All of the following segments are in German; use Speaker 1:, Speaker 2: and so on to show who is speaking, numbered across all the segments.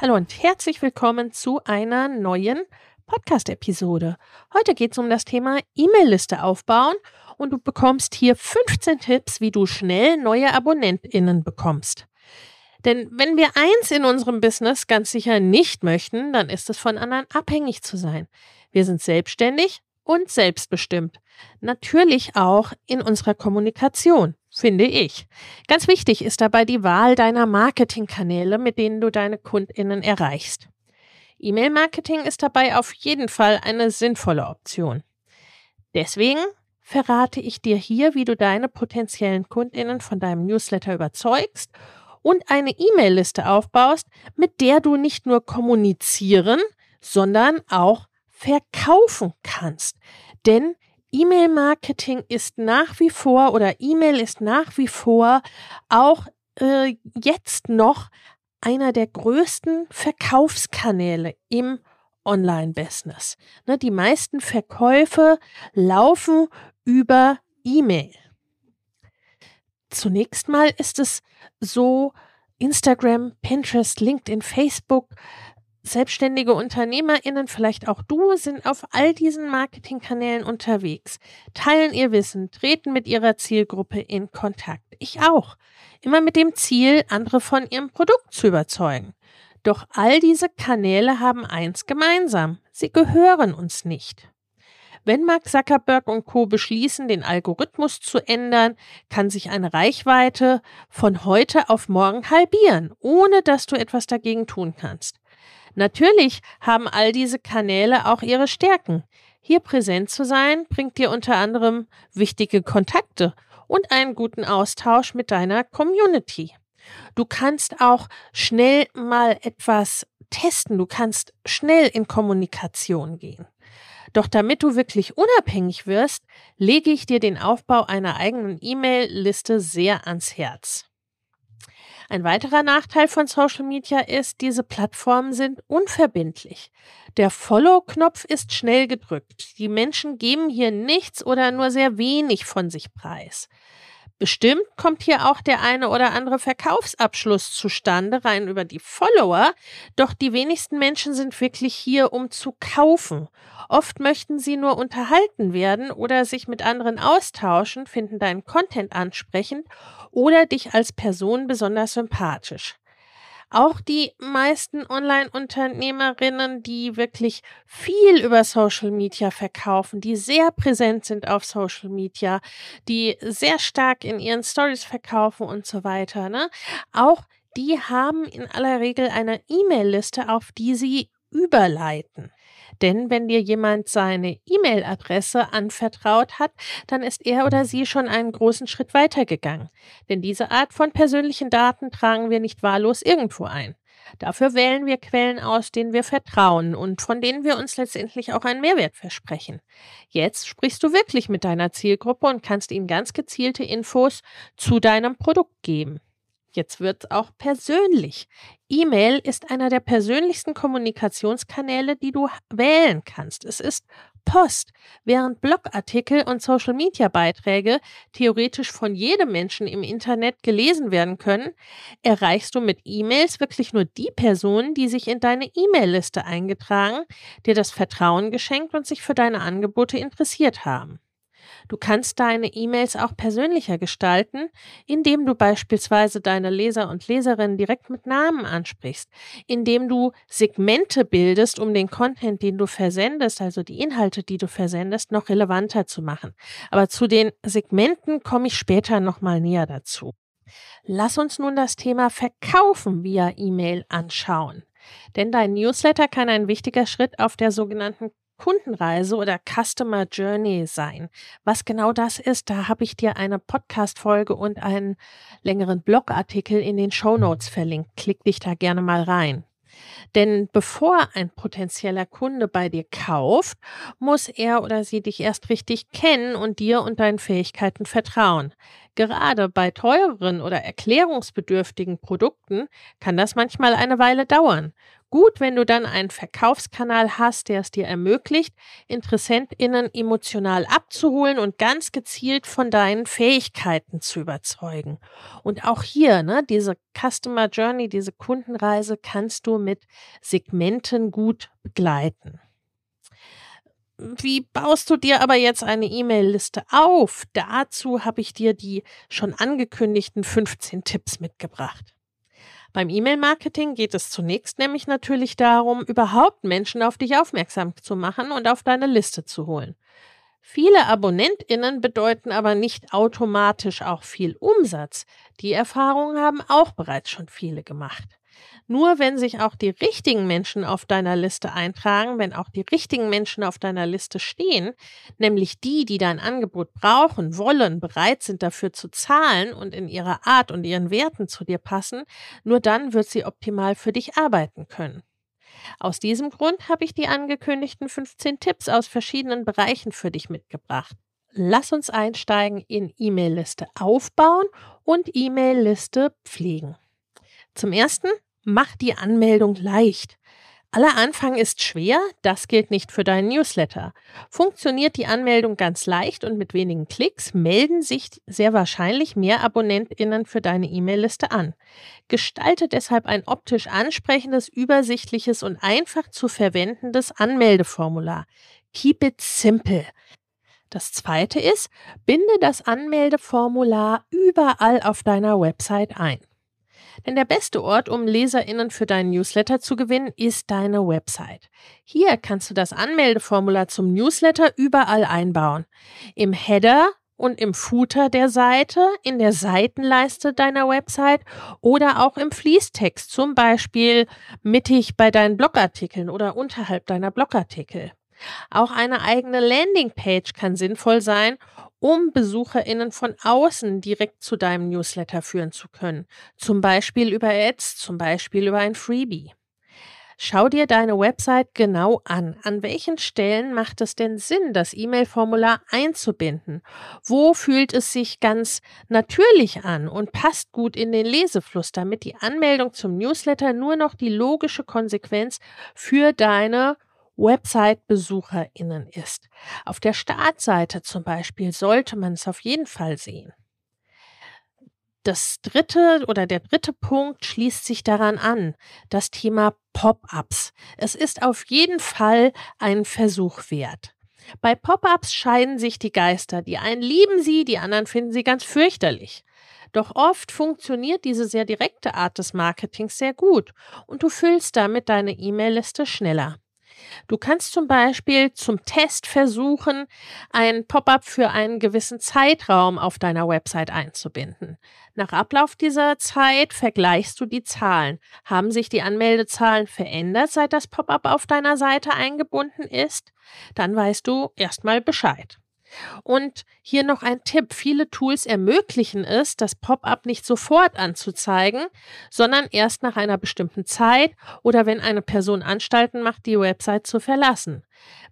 Speaker 1: Hallo und herzlich willkommen zu einer neuen Podcast-Episode. Heute geht es um das Thema E-Mail-Liste aufbauen und du bekommst hier 15 Tipps, wie du schnell neue AbonnentInnen bekommst. Denn wenn wir eins in unserem Business ganz sicher nicht möchten, dann ist es von anderen abhängig zu sein. Wir sind selbstständig und selbstbestimmt. Natürlich auch in unserer Kommunikation, finde ich. Ganz wichtig ist dabei die Wahl deiner Marketingkanäle, mit denen du deine Kundinnen erreichst. E-Mail-Marketing ist dabei auf jeden Fall eine sinnvolle Option. Deswegen verrate ich dir hier, wie du deine potenziellen Kundinnen von deinem Newsletter überzeugst und eine E-Mail-Liste aufbaust, mit der du nicht nur kommunizieren, sondern auch verkaufen kannst. Denn E-Mail-Marketing ist nach wie vor oder E-Mail ist nach wie vor auch äh, jetzt noch einer der größten Verkaufskanäle im Online-Business. Ne, die meisten Verkäufe laufen über E-Mail. Zunächst mal ist es so, Instagram, Pinterest, LinkedIn, Facebook Selbstständige UnternehmerInnen, vielleicht auch du, sind auf all diesen Marketingkanälen unterwegs, teilen ihr Wissen, treten mit ihrer Zielgruppe in Kontakt. Ich auch. Immer mit dem Ziel, andere von ihrem Produkt zu überzeugen. Doch all diese Kanäle haben eins gemeinsam. Sie gehören uns nicht. Wenn Mark Zuckerberg und Co. beschließen, den Algorithmus zu ändern, kann sich eine Reichweite von heute auf morgen halbieren, ohne dass du etwas dagegen tun kannst. Natürlich haben all diese Kanäle auch ihre Stärken. Hier präsent zu sein, bringt dir unter anderem wichtige Kontakte und einen guten Austausch mit deiner Community. Du kannst auch schnell mal etwas testen, du kannst schnell in Kommunikation gehen. Doch damit du wirklich unabhängig wirst, lege ich dir den Aufbau einer eigenen E-Mail-Liste sehr ans Herz. Ein weiterer Nachteil von Social Media ist, diese Plattformen sind unverbindlich. Der Follow-Knopf ist schnell gedrückt. Die Menschen geben hier nichts oder nur sehr wenig von sich preis. Bestimmt kommt hier auch der eine oder andere Verkaufsabschluss zustande, rein über die Follower, doch die wenigsten Menschen sind wirklich hier, um zu kaufen. Oft möchten sie nur unterhalten werden oder sich mit anderen austauschen, finden deinen Content ansprechend oder dich als Person besonders sympathisch. Auch die meisten Online-Unternehmerinnen, die wirklich viel über Social Media verkaufen, die sehr präsent sind auf Social Media, die sehr stark in ihren Stories verkaufen und so weiter, ne? Auch die haben in aller Regel eine E-Mail-Liste, auf die sie überleiten. Denn wenn dir jemand seine E-Mail-Adresse anvertraut hat, dann ist er oder sie schon einen großen Schritt weitergegangen. Denn diese Art von persönlichen Daten tragen wir nicht wahllos irgendwo ein. Dafür wählen wir Quellen aus, denen wir vertrauen und von denen wir uns letztendlich auch einen Mehrwert versprechen. Jetzt sprichst du wirklich mit deiner Zielgruppe und kannst ihnen ganz gezielte Infos zu deinem Produkt geben. Jetzt wird auch persönlich. E-Mail ist einer der persönlichsten Kommunikationskanäle, die du wählen kannst. Es ist Post. Während Blogartikel und Social-Media-Beiträge theoretisch von jedem Menschen im Internet gelesen werden können, erreichst du mit E-Mails wirklich nur die Personen, die sich in deine E-Mail-Liste eingetragen, dir das Vertrauen geschenkt und sich für deine Angebote interessiert haben. Du kannst deine E-Mails auch persönlicher gestalten, indem du beispielsweise deine Leser und Leserinnen direkt mit Namen ansprichst, indem du Segmente bildest, um den Content, den du versendest, also die Inhalte, die du versendest, noch relevanter zu machen. Aber zu den Segmenten komme ich später nochmal näher dazu. Lass uns nun das Thema Verkaufen via E-Mail anschauen. Denn dein Newsletter kann ein wichtiger Schritt auf der sogenannten Kundenreise oder Customer Journey sein. Was genau das ist, da habe ich dir eine Podcast-Folge und einen längeren Blogartikel in den Show Notes verlinkt. Klick dich da gerne mal rein. Denn bevor ein potenzieller Kunde bei dir kauft, muss er oder sie dich erst richtig kennen und dir und deinen Fähigkeiten vertrauen. Gerade bei teureren oder erklärungsbedürftigen Produkten kann das manchmal eine Weile dauern. Gut, wenn du dann einen Verkaufskanal hast, der es dir ermöglicht, InteressentInnen emotional abzuholen und ganz gezielt von deinen Fähigkeiten zu überzeugen. Und auch hier, ne, diese Customer Journey, diese Kundenreise kannst du mit Segmenten gut begleiten. Wie baust du dir aber jetzt eine E-Mail-Liste auf? Dazu habe ich dir die schon angekündigten 15 Tipps mitgebracht. Beim E-Mail-Marketing geht es zunächst nämlich natürlich darum, überhaupt Menschen auf dich aufmerksam zu machen und auf deine Liste zu holen. Viele AbonnentInnen bedeuten aber nicht automatisch auch viel Umsatz. Die Erfahrung haben auch bereits schon viele gemacht. Nur wenn sich auch die richtigen Menschen auf deiner Liste eintragen, wenn auch die richtigen Menschen auf deiner Liste stehen, nämlich die, die dein Angebot brauchen, wollen, bereit sind dafür zu zahlen und in ihrer Art und ihren Werten zu dir passen, nur dann wird sie optimal für dich arbeiten können. Aus diesem Grund habe ich die angekündigten 15 Tipps aus verschiedenen Bereichen für dich mitgebracht. Lass uns einsteigen in E-Mail-Liste aufbauen und E-Mail-Liste pflegen. Zum ersten Mach die Anmeldung leicht. Aller Anfang ist schwer, das gilt nicht für deinen Newsletter. Funktioniert die Anmeldung ganz leicht und mit wenigen Klicks, melden sich sehr wahrscheinlich mehr AbonnentInnen für deine E-Mail-Liste an. Gestalte deshalb ein optisch ansprechendes, übersichtliches und einfach zu verwendendes Anmeldeformular. Keep it simple. Das zweite ist, binde das Anmeldeformular überall auf deiner Website ein. Denn der beste Ort, um LeserInnen für deinen Newsletter zu gewinnen, ist deine Website. Hier kannst du das Anmeldeformular zum Newsletter überall einbauen. Im Header und im Footer der Seite, in der Seitenleiste deiner Website oder auch im Fließtext, zum Beispiel mittig bei deinen Blogartikeln oder unterhalb deiner Blogartikel. Auch eine eigene Landingpage kann sinnvoll sein, um BesucherInnen von außen direkt zu deinem Newsletter führen zu können. Zum Beispiel über Ads, zum Beispiel über ein Freebie. Schau dir deine Website genau an. An welchen Stellen macht es denn Sinn, das E-Mail-Formular einzubinden? Wo fühlt es sich ganz natürlich an und passt gut in den Lesefluss, damit die Anmeldung zum Newsletter nur noch die logische Konsequenz für deine Website-BesucherInnen ist. Auf der Startseite zum Beispiel sollte man es auf jeden Fall sehen. Das dritte oder der dritte Punkt schließt sich daran an, das Thema Pop-ups. Es ist auf jeden Fall ein Versuch wert. Bei Pop-ups scheiden sich die Geister. Die einen lieben sie, die anderen finden sie ganz fürchterlich. Doch oft funktioniert diese sehr direkte Art des Marketings sehr gut und du füllst damit deine E-Mail-Liste schneller. Du kannst zum Beispiel zum Test versuchen, ein Pop-up für einen gewissen Zeitraum auf deiner Website einzubinden. Nach Ablauf dieser Zeit vergleichst du die Zahlen. Haben sich die Anmeldezahlen verändert, seit das Pop-up auf deiner Seite eingebunden ist? Dann weißt du erstmal Bescheid. Und hier noch ein Tipp. Viele Tools ermöglichen es, das Pop-up nicht sofort anzuzeigen, sondern erst nach einer bestimmten Zeit oder wenn eine Person Anstalten macht, die Website zu verlassen.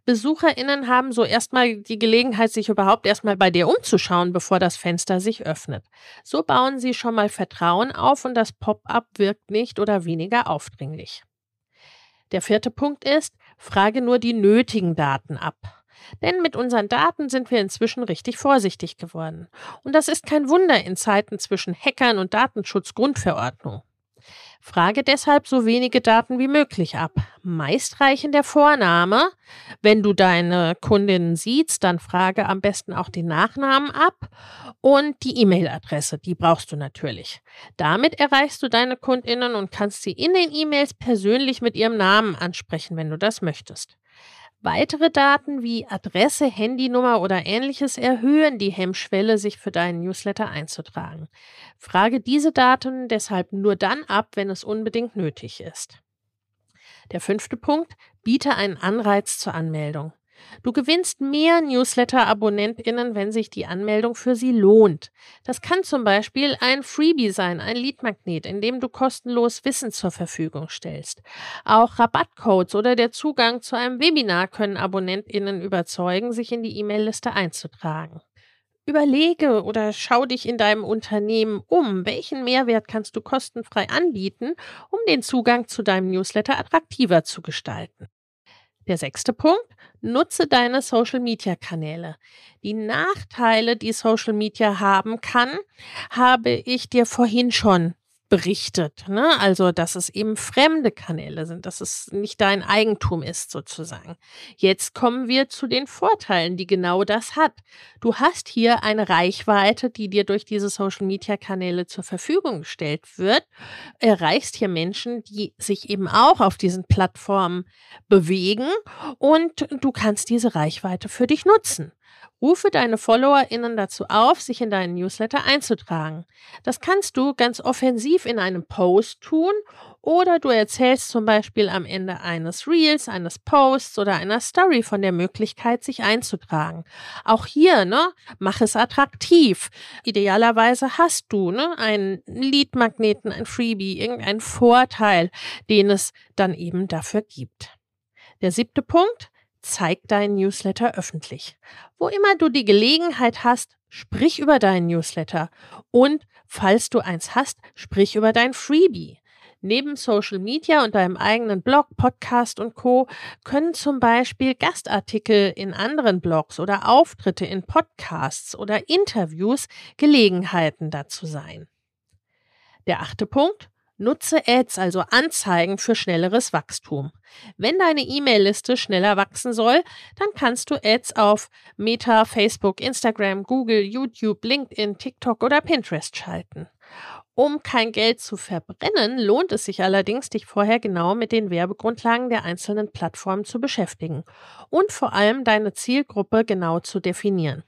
Speaker 1: BesucherInnen haben so erstmal die Gelegenheit, sich überhaupt erstmal bei dir umzuschauen, bevor das Fenster sich öffnet. So bauen sie schon mal Vertrauen auf und das Pop-up wirkt nicht oder weniger aufdringlich. Der vierte Punkt ist, frage nur die nötigen Daten ab. Denn mit unseren Daten sind wir inzwischen richtig vorsichtig geworden. Und das ist kein Wunder in Zeiten zwischen Hackern und Datenschutzgrundverordnung. Frage deshalb so wenige Daten wie möglich ab. Meist reichen der Vorname. Wenn du deine Kundinnen siehst, dann frage am besten auch den Nachnamen ab und die E-Mail-Adresse, die brauchst du natürlich. Damit erreichst du deine Kundinnen und kannst sie in den E-Mails persönlich mit ihrem Namen ansprechen, wenn du das möchtest. Weitere Daten wie Adresse, Handynummer oder ähnliches erhöhen die Hemmschwelle, sich für deinen Newsletter einzutragen. Frage diese Daten deshalb nur dann ab, wenn es unbedingt nötig ist. Der fünfte Punkt, biete einen Anreiz zur Anmeldung. Du gewinnst mehr Newsletter-AbonnentInnen, wenn sich die Anmeldung für sie lohnt. Das kann zum Beispiel ein Freebie sein, ein Leadmagnet, in dem du kostenlos Wissen zur Verfügung stellst. Auch Rabattcodes oder der Zugang zu einem Webinar können AbonnentInnen überzeugen, sich in die E-Mail-Liste einzutragen. Überlege oder schau dich in deinem Unternehmen um, welchen Mehrwert kannst du kostenfrei anbieten, um den Zugang zu deinem Newsletter attraktiver zu gestalten. Der sechste Punkt, nutze deine Social-Media-Kanäle. Die Nachteile, die Social Media haben kann, habe ich dir vorhin schon berichtet. Ne? Also, dass es eben fremde Kanäle sind, dass es nicht dein Eigentum ist sozusagen. Jetzt kommen wir zu den Vorteilen, die genau das hat. Du hast hier eine Reichweite, die dir durch diese Social-Media-Kanäle zur Verfügung gestellt wird. Erreichst hier Menschen, die sich eben auch auf diesen Plattformen bewegen und du kannst diese Reichweite für dich nutzen. Rufe deine FollowerInnen dazu auf, sich in deinen Newsletter einzutragen. Das kannst du ganz offensiv in einem Post tun oder du erzählst zum Beispiel am Ende eines Reels, eines Posts oder einer Story von der Möglichkeit, sich einzutragen. Auch hier, ne, mach es attraktiv. Idealerweise hast du, ne, einen Leadmagneten, ein Freebie, irgendeinen Vorteil, den es dann eben dafür gibt. Der siebte Punkt, zeig deinen Newsletter öffentlich. Wo immer du die Gelegenheit hast, sprich über deinen Newsletter und falls du eins hast, sprich über dein Freebie. Neben Social Media und deinem eigenen Blog, Podcast und Co. können zum Beispiel Gastartikel in anderen Blogs oder Auftritte in Podcasts oder Interviews Gelegenheiten dazu sein. Der achte Punkt. Nutze Ads, also Anzeigen für schnelleres Wachstum. Wenn deine E-Mail-Liste schneller wachsen soll, dann kannst du Ads auf Meta, Facebook, Instagram, Google, YouTube, LinkedIn, TikTok oder Pinterest schalten. Um kein Geld zu verbrennen, lohnt es sich allerdings, dich vorher genau mit den Werbegrundlagen der einzelnen Plattformen zu beschäftigen und vor allem deine Zielgruppe genau zu definieren.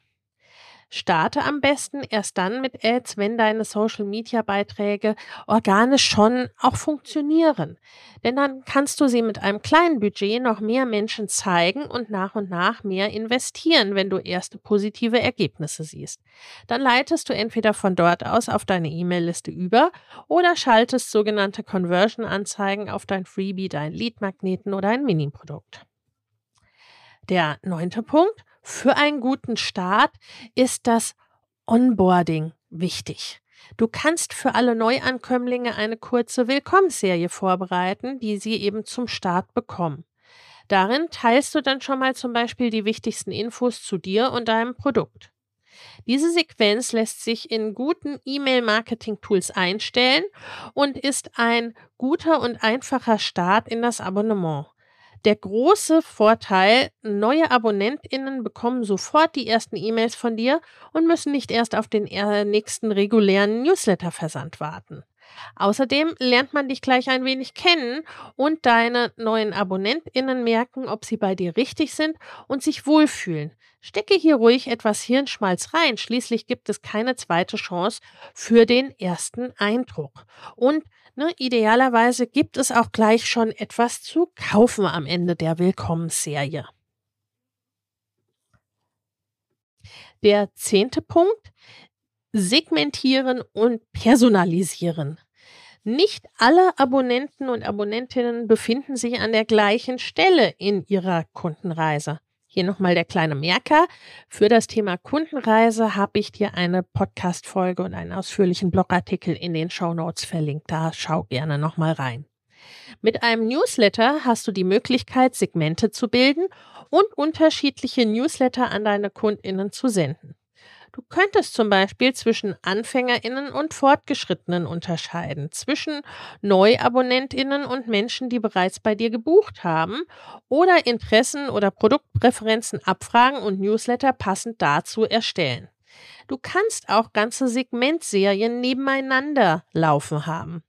Speaker 1: Starte am besten erst dann mit Ads, wenn deine Social-Media-Beiträge organisch schon auch funktionieren. Denn dann kannst du sie mit einem kleinen Budget noch mehr Menschen zeigen und nach und nach mehr investieren, wenn du erste positive Ergebnisse siehst. Dann leitest du entweder von dort aus auf deine E-Mail-Liste über oder schaltest sogenannte Conversion-Anzeigen auf dein Freebie, dein Lead-Magneten oder ein Mini-Produkt. Der neunte Punkt. Für einen guten Start ist das Onboarding wichtig. Du kannst für alle Neuankömmlinge eine kurze Willkommensserie vorbereiten, die sie eben zum Start bekommen. Darin teilst du dann schon mal zum Beispiel die wichtigsten Infos zu dir und deinem Produkt. Diese Sequenz lässt sich in guten E-Mail-Marketing-Tools einstellen und ist ein guter und einfacher Start in das Abonnement. Der große Vorteil, neue AbonnentInnen bekommen sofort die ersten E-Mails von dir und müssen nicht erst auf den nächsten regulären Newsletter-Versand warten. Außerdem lernt man dich gleich ein wenig kennen und deine neuen AbonnentInnen merken, ob sie bei dir richtig sind und sich wohlfühlen. Stecke hier ruhig etwas Hirnschmalz rein. Schließlich gibt es keine zweite Chance für den ersten Eindruck. Und Ne, idealerweise gibt es auch gleich schon etwas zu kaufen am Ende der Willkommensserie. Der zehnte Punkt, segmentieren und personalisieren. Nicht alle Abonnenten und Abonnentinnen befinden sich an der gleichen Stelle in ihrer Kundenreise. Hier nochmal der kleine Merker. Für das Thema Kundenreise habe ich dir eine Podcast-Folge und einen ausführlichen Blogartikel in den Show Notes verlinkt. Da schau gerne nochmal rein. Mit einem Newsletter hast du die Möglichkeit, Segmente zu bilden und unterschiedliche Newsletter an deine KundInnen zu senden. Du könntest zum Beispiel zwischen AnfängerInnen und Fortgeschrittenen unterscheiden, zwischen NeuabonnentInnen und Menschen, die bereits bei dir gebucht haben oder Interessen oder Produktpräferenzen abfragen und Newsletter passend dazu erstellen. Du kannst auch ganze Segmentserien nebeneinander laufen haben.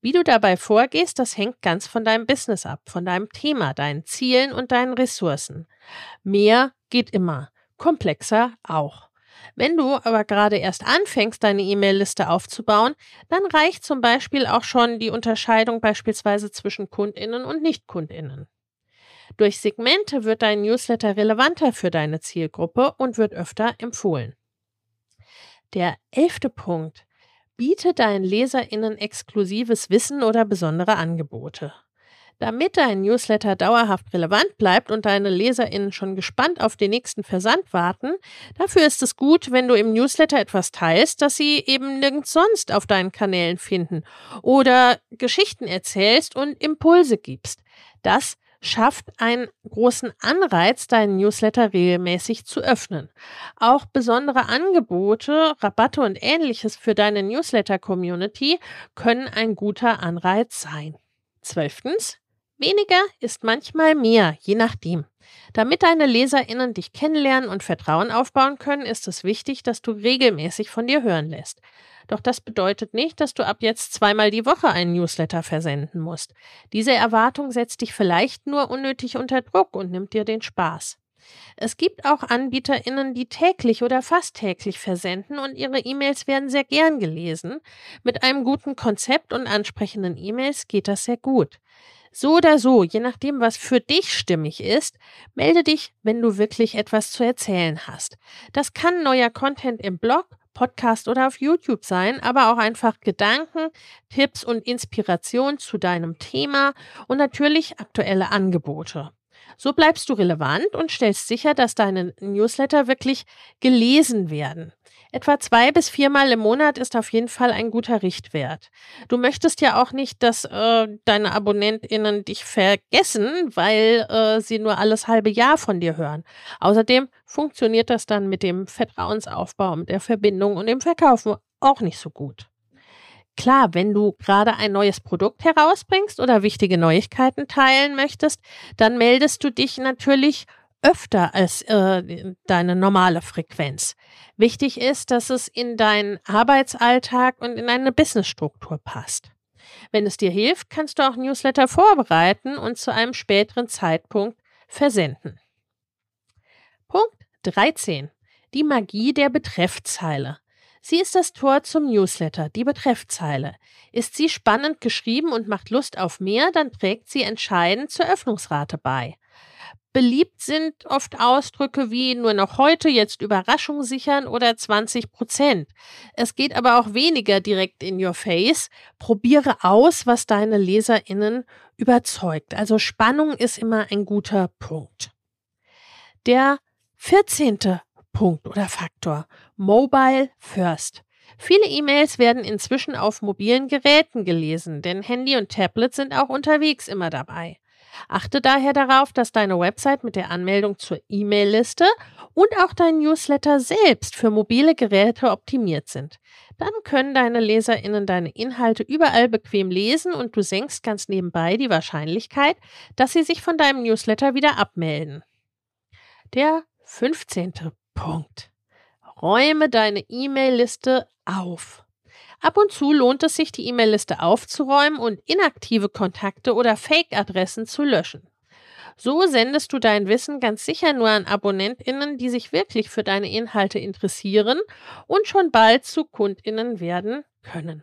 Speaker 1: Wie du dabei vorgehst, das hängt ganz von deinem Business ab, von deinem Thema, deinen Zielen und deinen Ressourcen. Mehr geht immer, komplexer auch. Wenn du aber gerade erst anfängst, deine E-Mail-Liste aufzubauen, dann reicht zum Beispiel auch schon die Unterscheidung beispielsweise zwischen Kundinnen und Nicht-Kundinnen. Durch Segmente wird dein Newsletter relevanter für deine Zielgruppe und wird öfter empfohlen. Der elfte Punkt. Biete deinen LeserInnen exklusives Wissen oder besondere Angebote. Damit dein Newsletter dauerhaft relevant bleibt und deine LeserInnen schon gespannt auf den nächsten Versand warten, dafür ist es gut, wenn du im Newsletter etwas teilst, das sie eben nirgends sonst auf deinen Kanälen finden oder Geschichten erzählst und Impulse gibst. Das schafft einen großen Anreiz, deinen Newsletter regelmäßig zu öffnen. Auch besondere Angebote, Rabatte und ähnliches für deine Newsletter-Community können ein guter Anreiz sein. Zwölftens, weniger ist manchmal mehr, je nachdem. Damit deine LeserInnen dich kennenlernen und Vertrauen aufbauen können, ist es wichtig, dass du regelmäßig von dir hören lässt. Doch das bedeutet nicht, dass du ab jetzt zweimal die Woche einen Newsletter versenden musst. Diese Erwartung setzt dich vielleicht nur unnötig unter Druck und nimmt dir den Spaß. Es gibt auch AnbieterInnen, die täglich oder fast täglich versenden und ihre E-Mails werden sehr gern gelesen. Mit einem guten Konzept und ansprechenden E-Mails geht das sehr gut. So oder so, je nachdem, was für dich stimmig ist, melde dich, wenn du wirklich etwas zu erzählen hast. Das kann neuer Content im Blog, Podcast oder auf YouTube sein, aber auch einfach Gedanken, Tipps und Inspiration zu deinem Thema und natürlich aktuelle Angebote. So bleibst du relevant und stellst sicher, dass deine Newsletter wirklich gelesen werden. Etwa zwei bis viermal im Monat ist auf jeden Fall ein guter Richtwert. Du möchtest ja auch nicht, dass äh, deine AbonnentInnen dich vergessen, weil äh, sie nur alles halbe Jahr von dir hören. Außerdem funktioniert das dann mit dem Vertrauensaufbau, mit der Verbindung und dem Verkaufen auch nicht so gut. Klar, wenn du gerade ein neues Produkt herausbringst oder wichtige Neuigkeiten teilen möchtest, dann meldest du dich natürlich öfter als äh, deine normale Frequenz. Wichtig ist, dass es in deinen Arbeitsalltag und in deine Businessstruktur passt. Wenn es dir hilft, kannst du auch Newsletter vorbereiten und zu einem späteren Zeitpunkt versenden. Punkt 13. Die Magie der Betreffzeile. Sie ist das Tor zum Newsletter, die Betreffzeile. Ist sie spannend geschrieben und macht Lust auf mehr, dann trägt sie entscheidend zur Öffnungsrate bei. Beliebt sind oft Ausdrücke wie nur noch heute, jetzt Überraschung sichern oder 20 Prozent. Es geht aber auch weniger direkt in your face. Probiere aus, was deine LeserInnen überzeugt. Also Spannung ist immer ein guter Punkt. Der 14. Punkt oder Faktor. Mobile First. Viele E-Mails werden inzwischen auf mobilen Geräten gelesen, denn Handy und Tablet sind auch unterwegs immer dabei. Achte daher darauf, dass deine Website mit der Anmeldung zur E-Mail-Liste und auch dein Newsletter selbst für mobile Geräte optimiert sind. Dann können deine LeserInnen deine Inhalte überall bequem lesen und du senkst ganz nebenbei die Wahrscheinlichkeit, dass sie sich von deinem Newsletter wieder abmelden. Der 15. Punkt. Räume deine E-Mail-Liste auf. Ab und zu lohnt es sich, die E-Mail-Liste aufzuräumen und inaktive Kontakte oder Fake-Adressen zu löschen. So sendest du dein Wissen ganz sicher nur an AbonnentInnen, die sich wirklich für deine Inhalte interessieren und schon bald zu KundInnen werden können.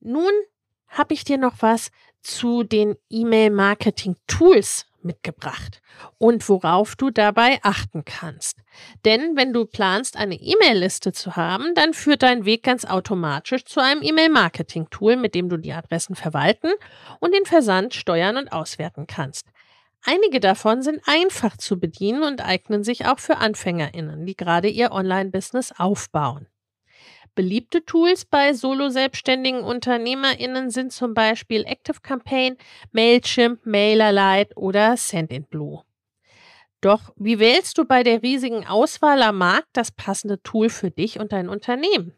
Speaker 1: Nun habe ich dir noch was zu den E-Mail-Marketing-Tools mitgebracht und worauf du dabei achten kannst. Denn wenn du planst, eine E-Mail-Liste zu haben, dann führt dein Weg ganz automatisch zu einem E-Mail-Marketing-Tool, mit dem du die Adressen verwalten und den Versand steuern und auswerten kannst. Einige davon sind einfach zu bedienen und eignen sich auch für Anfängerinnen, die gerade ihr Online-Business aufbauen. Beliebte Tools bei solo-selbstständigen UnternehmerInnen sind zum Beispiel ActiveCampaign, Mailchimp, MailerLite oder Sendinblue. Doch wie wählst du bei der riesigen Auswahl am Markt das passende Tool für dich und dein Unternehmen?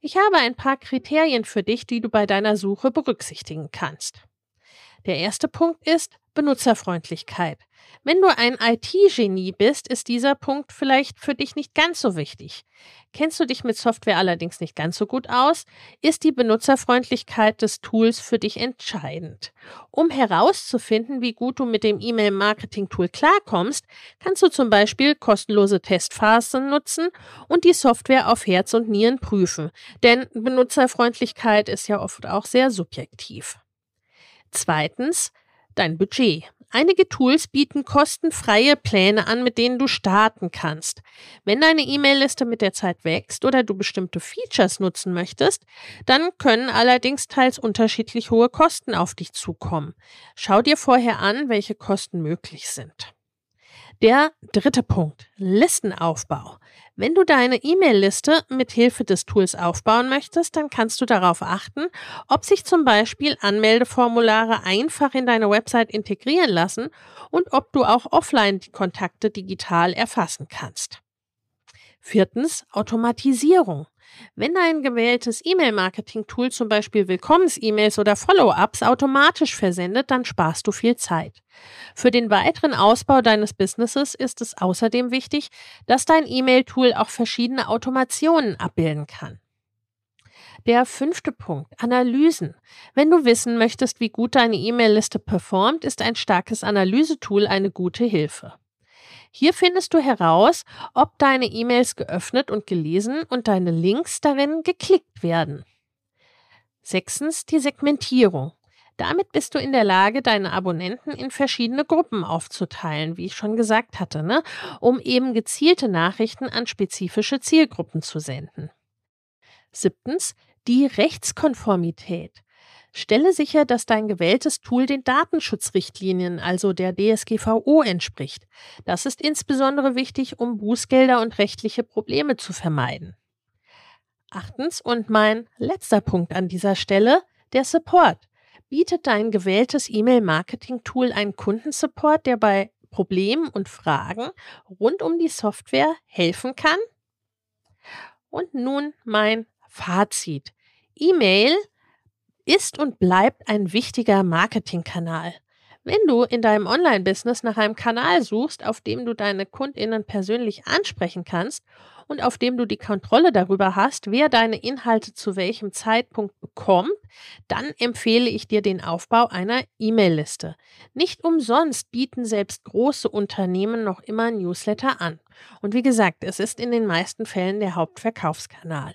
Speaker 1: Ich habe ein paar Kriterien für dich, die du bei deiner Suche berücksichtigen kannst. Der erste Punkt ist Benutzerfreundlichkeit. Wenn du ein IT-Genie bist, ist dieser Punkt vielleicht für dich nicht ganz so wichtig. Kennst du dich mit Software allerdings nicht ganz so gut aus, ist die Benutzerfreundlichkeit des Tools für dich entscheidend. Um herauszufinden, wie gut du mit dem E-Mail-Marketing-Tool klarkommst, kannst du zum Beispiel kostenlose Testphasen nutzen und die Software auf Herz und Nieren prüfen. Denn Benutzerfreundlichkeit ist ja oft auch sehr subjektiv. Zweitens, dein Budget. Einige Tools bieten kostenfreie Pläne an, mit denen du starten kannst. Wenn deine E-Mail-Liste mit der Zeit wächst oder du bestimmte Features nutzen möchtest, dann können allerdings teils unterschiedlich hohe Kosten auf dich zukommen. Schau dir vorher an, welche Kosten möglich sind. Der dritte Punkt, Listenaufbau. Wenn du deine E-Mail-Liste mit Hilfe des Tools aufbauen möchtest, dann kannst du darauf achten, ob sich zum Beispiel Anmeldeformulare einfach in deine Website integrieren lassen und ob du auch offline die Kontakte digital erfassen kannst. Viertens, Automatisierung. Wenn dein gewähltes E-Mail-Marketing-Tool zum Beispiel Willkommens-E-Mails oder Follow-ups automatisch versendet, dann sparst du viel Zeit. Für den weiteren Ausbau deines Businesses ist es außerdem wichtig, dass dein E-Mail-Tool auch verschiedene Automationen abbilden kann. Der fünfte Punkt, Analysen. Wenn du wissen möchtest, wie gut deine E-Mail-Liste performt, ist ein starkes Analysetool eine gute Hilfe. Hier findest du heraus, ob deine E-Mails geöffnet und gelesen und deine Links darin geklickt werden. Sechstens die Segmentierung. Damit bist du in der Lage, deine Abonnenten in verschiedene Gruppen aufzuteilen, wie ich schon gesagt hatte, ne? um eben gezielte Nachrichten an spezifische Zielgruppen zu senden. Siebtens, die Rechtskonformität. Stelle sicher, dass dein gewähltes Tool den Datenschutzrichtlinien, also der DSGVO, entspricht. Das ist insbesondere wichtig, um Bußgelder und rechtliche Probleme zu vermeiden. Achtens und mein letzter Punkt an dieser Stelle, der Support. Bietet dein gewähltes E-Mail-Marketing-Tool einen Kundensupport, der bei Problemen und Fragen rund um die Software helfen kann? Und nun mein Fazit. E-Mail ist und bleibt ein wichtiger Marketingkanal. Wenn du in deinem Online-Business nach einem Kanal suchst, auf dem du deine Kundinnen persönlich ansprechen kannst und auf dem du die Kontrolle darüber hast, wer deine Inhalte zu welchem Zeitpunkt bekommt, dann empfehle ich dir den Aufbau einer E-Mail-Liste. Nicht umsonst bieten selbst große Unternehmen noch immer Newsletter an. Und wie gesagt, es ist in den meisten Fällen der Hauptverkaufskanal.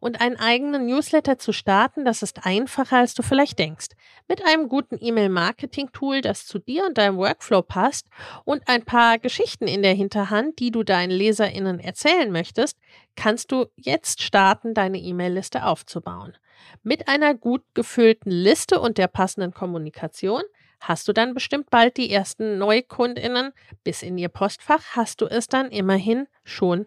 Speaker 1: Und einen eigenen Newsletter zu starten, das ist einfacher, als du vielleicht denkst. Mit einem guten E-Mail-Marketing-Tool, das zu dir und deinem Workflow passt und ein paar Geschichten in der Hinterhand, die du deinen LeserInnen erzählen möchtest, kannst du jetzt starten, deine E-Mail-Liste aufzubauen. Mit einer gut gefüllten Liste und der passenden Kommunikation hast du dann bestimmt bald die ersten Neukundinnen. Bis in ihr Postfach hast du es dann immerhin schon